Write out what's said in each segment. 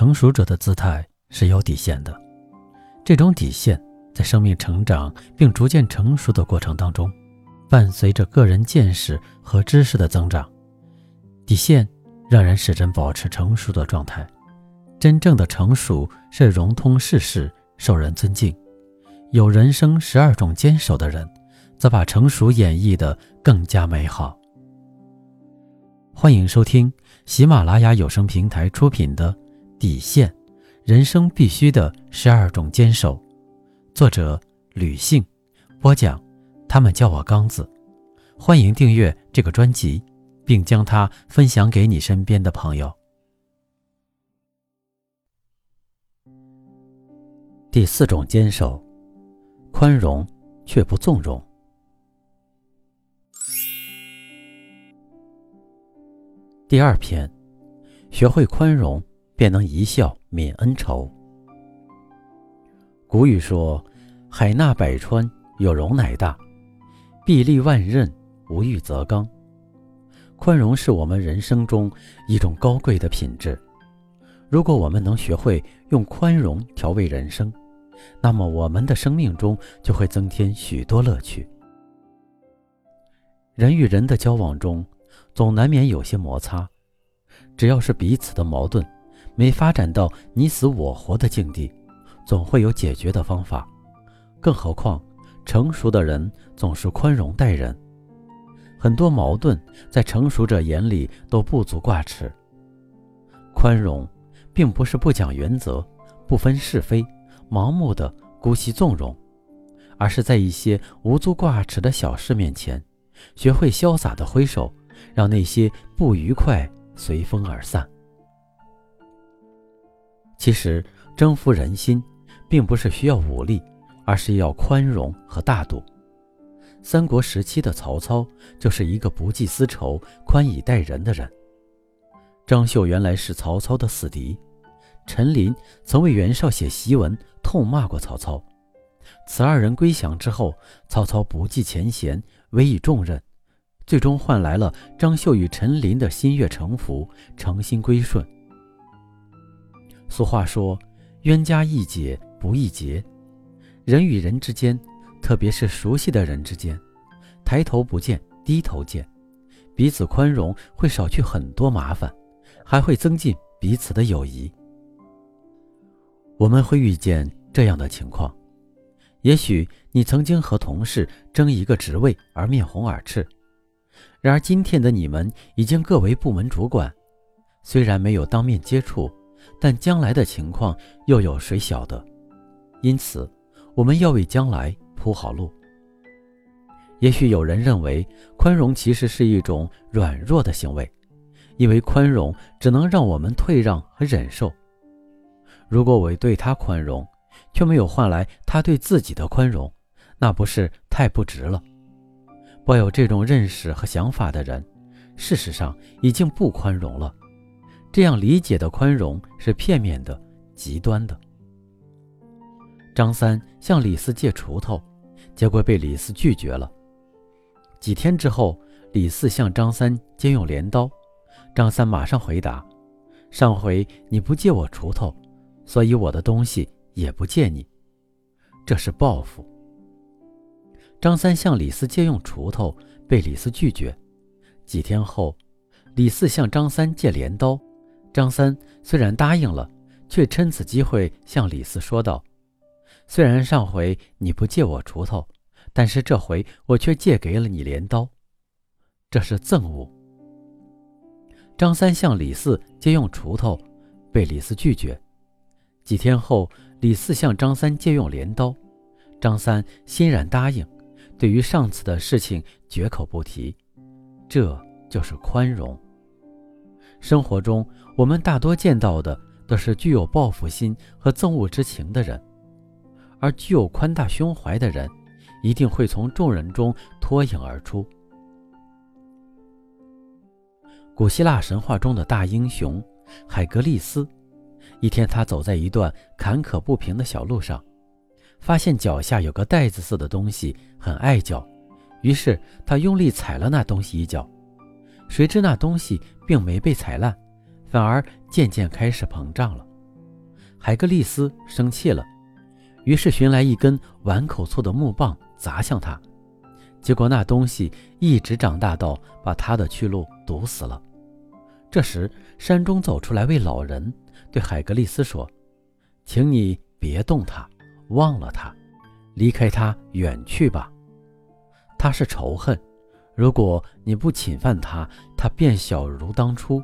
成熟者的姿态是有底线的，这种底线在生命成长并逐渐成熟的过程当中，伴随着个人见识和知识的增长，底线让人始终保持成熟的状态。真正的成熟是融通世事，受人尊敬。有人生十二种坚守的人，则把成熟演绎的更加美好。欢迎收听喜马拉雅有声平台出品的《底线》，人生必须的十二种坚守。作者：吕信，播讲。他们叫我刚子。欢迎订阅这个专辑，并将它分享给你身边的朋友。第四种坚守，宽容却不纵容。第二篇，学会宽容，便能一笑泯恩仇。古语说：“海纳百川，有容乃大；壁立万仞，无欲则刚。”宽容是我们人生中一种高贵的品质。如果我们能学会用宽容调味人生，那么我们的生命中就会增添许多乐趣。人与人的交往中，总难免有些摩擦，只要是彼此的矛盾没发展到你死我活的境地，总会有解决的方法。更何况，成熟的人总是宽容待人，很多矛盾在成熟者眼里都不足挂齿。宽容，并不是不讲原则、不分是非。盲目的姑息纵容，而是在一些无足挂齿的小事面前，学会潇洒的挥手，让那些不愉快随风而散。其实，征服人心，并不是需要武力，而是要宽容和大度。三国时期的曹操就是一个不计私仇、宽以待人的人。张绣原来是曹操的死敌。陈琳曾为袁绍写檄文，痛骂过曹操。此二人归降之后，曹操不计前嫌，委以重任，最终换来了张绣与陈琳的心悦诚服，诚心归顺。俗话说：“冤家宜解不宜结。”人与人之间，特别是熟悉的人之间，抬头不见低头见，彼此宽容会少去很多麻烦，还会增进彼此的友谊。我们会遇见这样的情况：也许你曾经和同事争一个职位而面红耳赤，然而今天的你们已经各为部门主管，虽然没有当面接触，但将来的情况又有谁晓得？因此，我们要为将来铺好路。也许有人认为宽容其实是一种软弱的行为，因为宽容只能让我们退让和忍受。如果我对他宽容，却没有换来他对自己的宽容，那不是太不值了？抱有这种认识和想法的人，事实上已经不宽容了。这样理解的宽容是片面的、极端的。张三向李四借锄头，结果被李四拒绝了。几天之后，李四向张三借用镰刀，张三马上回答：“上回你不借我锄头。”所以我的东西也不借你，这是报复。张三向李四借用锄头，被李四拒绝。几天后，李四向张三借镰刀，张三虽然答应了，却趁此机会向李四说道：“虽然上回你不借我锄头，但是这回我却借给了你镰刀，这是赠物。”张三向李四借用锄头，被李四拒绝。几天后，李四向张三借用镰刀，张三欣然答应，对于上次的事情绝口不提，这就是宽容。生活中，我们大多见到的都是具有报复心和憎恶之情的人，而具有宽大胸怀的人，一定会从众人中脱颖而出。古希腊神话中的大英雄海格力斯。一天，他走在一段坎坷不平的小路上，发现脚下有个袋子似的东西，很碍脚。于是他用力踩了那东西一脚，谁知那东西并没被踩烂，反而渐渐开始膨胀了。海格力斯生气了，于是寻来一根碗口粗的木棒砸向他，结果那东西一直长大到把他的去路堵死了。这时，山中走出来位老人，对海格力斯说：“请你别动他，忘了他，离开他远去吧。他是仇恨，如果你不侵犯它，它便小如当初；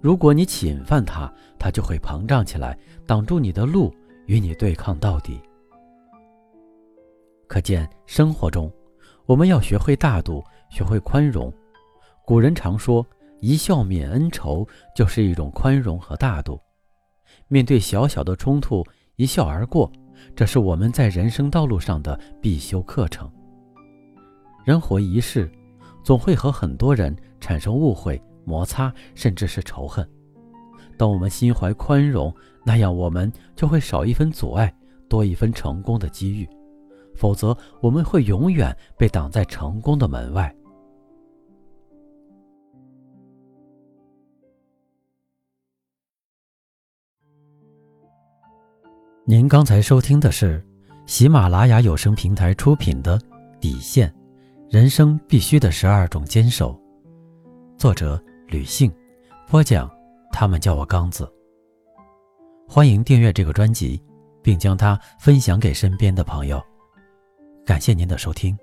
如果你侵犯它，它就会膨胀起来，挡住你的路，与你对抗到底。”可见，生活中我们要学会大度，学会宽容。古人常说。一笑泯恩仇，就是一种宽容和大度。面对小小的冲突，一笑而过，这是我们在人生道路上的必修课程。人活一世，总会和很多人产生误会、摩擦，甚至是仇恨。当我们心怀宽容，那样我们就会少一分阻碍，多一分成功的机遇。否则，我们会永远被挡在成功的门外。您刚才收听的是喜马拉雅有声平台出品的《底线：人生必须的十二种坚守》，作者吕信，播讲他们叫我刚子。欢迎订阅这个专辑，并将它分享给身边的朋友。感谢您的收听。